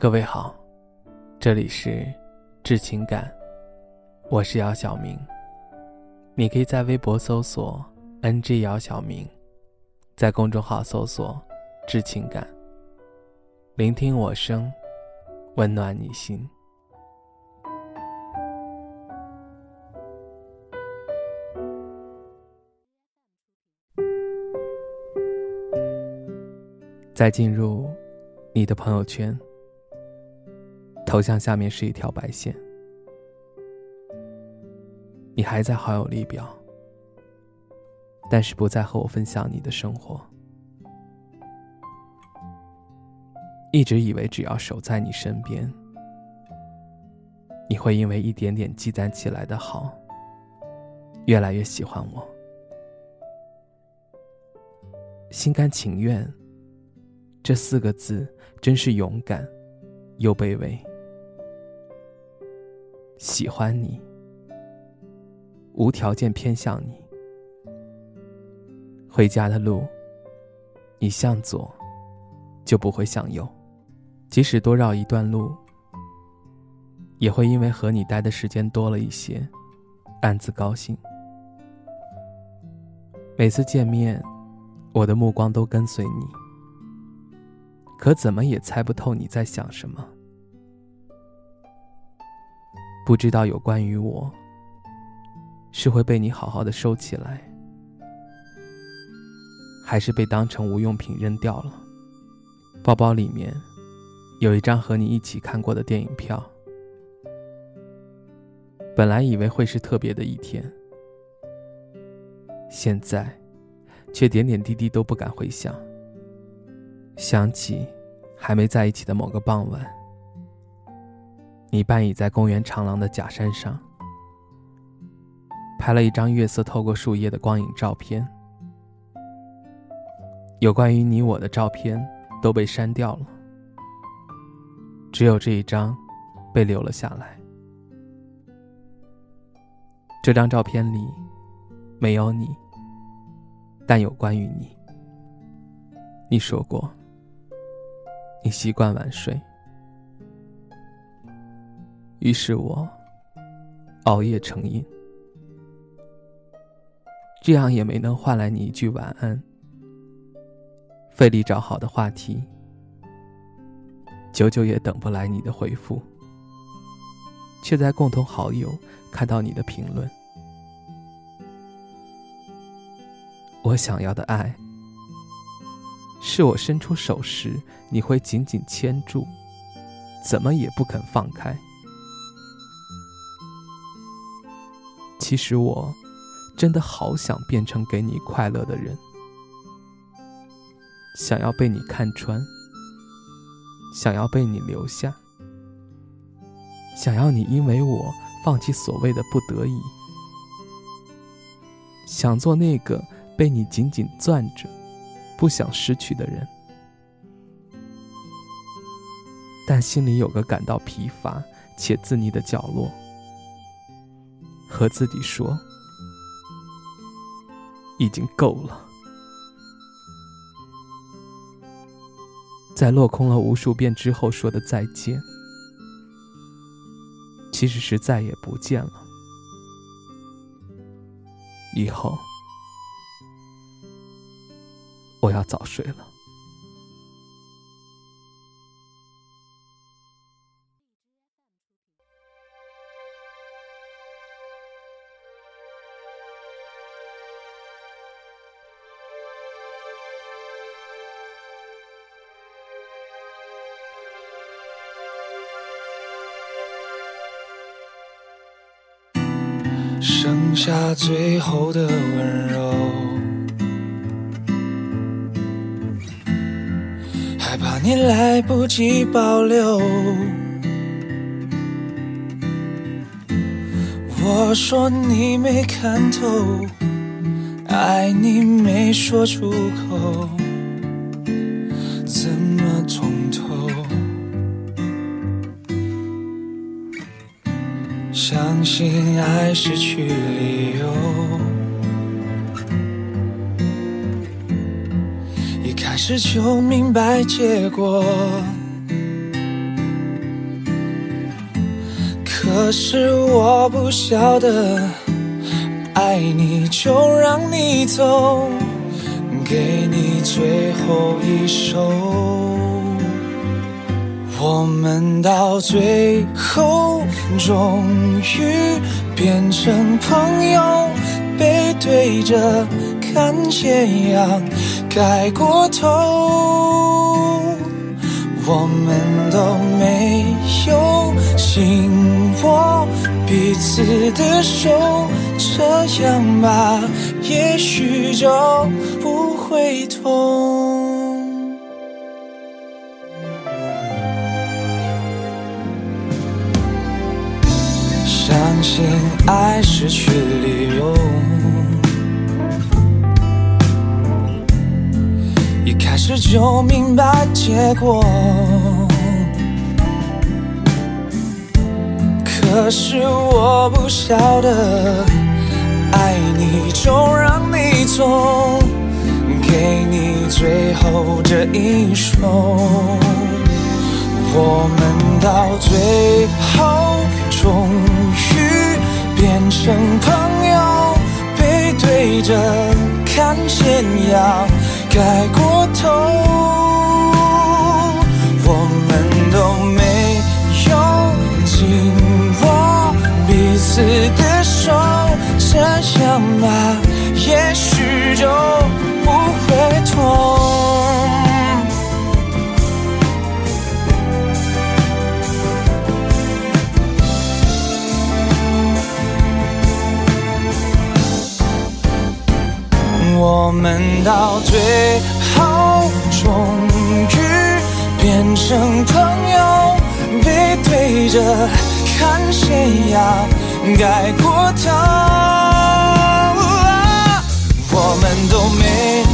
各位好，这里是致情感，我是姚晓明。你可以在微博搜索 “ng 姚晓明”，在公众号搜索“致情感”，聆听我声，温暖你心。再进入你的朋友圈。头像下面是一条白线，你还在好友列表，但是不再和我分享你的生活。一直以为只要守在你身边，你会因为一点点积攒起来的好，越来越喜欢我。心甘情愿，这四个字真是勇敢又卑微。喜欢你，无条件偏向你。回家的路，你向左，就不会向右。即使多绕一段路，也会因为和你待的时间多了一些，暗自高兴。每次见面，我的目光都跟随你，可怎么也猜不透你在想什么。不知道有关于我，是会被你好好的收起来，还是被当成无用品扔掉了？包包里面有一张和你一起看过的电影票，本来以为会是特别的一天，现在却点点滴滴都不敢回想。想起还没在一起的某个傍晚。你半倚在公园长廊的假山上，拍了一张月色透过树叶的光影照片。有关于你我的照片都被删掉了，只有这一张被留了下来。这张照片里没有你，但有关于你。你说过，你习惯晚睡。于是我熬夜成瘾，这样也没能换来你一句晚安。费力找好的话题，久久也等不来你的回复，却在共同好友看到你的评论。我想要的爱，是我伸出手时你会紧紧牵住，怎么也不肯放开。其实我，真的好想变成给你快乐的人，想要被你看穿，想要被你留下，想要你因为我放弃所谓的不得已，想做那个被你紧紧攥着，不想失去的人，但心里有个感到疲乏且自溺的角落。和自己说，已经够了。在落空了无数遍之后说的再见，其实是再也不见了。以后，我要早睡了。剩下最后的温柔，害怕你来不及保留。我说你没看透，爱你没说出口。怎么痛相信爱失去理由。一开始就明白结果可是我不晓得爱你就让你走给你最后一首。我们到最后终于变成朋友，背对着看斜阳盖过头。我们都没有紧握彼此的手，这样吧，也许就不会痛。相信爱失去理由，一开始就明白结果。可是我不晓得，爱你就让你走，给你最后这一首。我们到最后终于变成朋友，背对着看斜阳盖过头，我们都没有紧握彼此的手，这样吧，也许就到最后终于变成朋友，背对着看谁呀盖过头。我们都没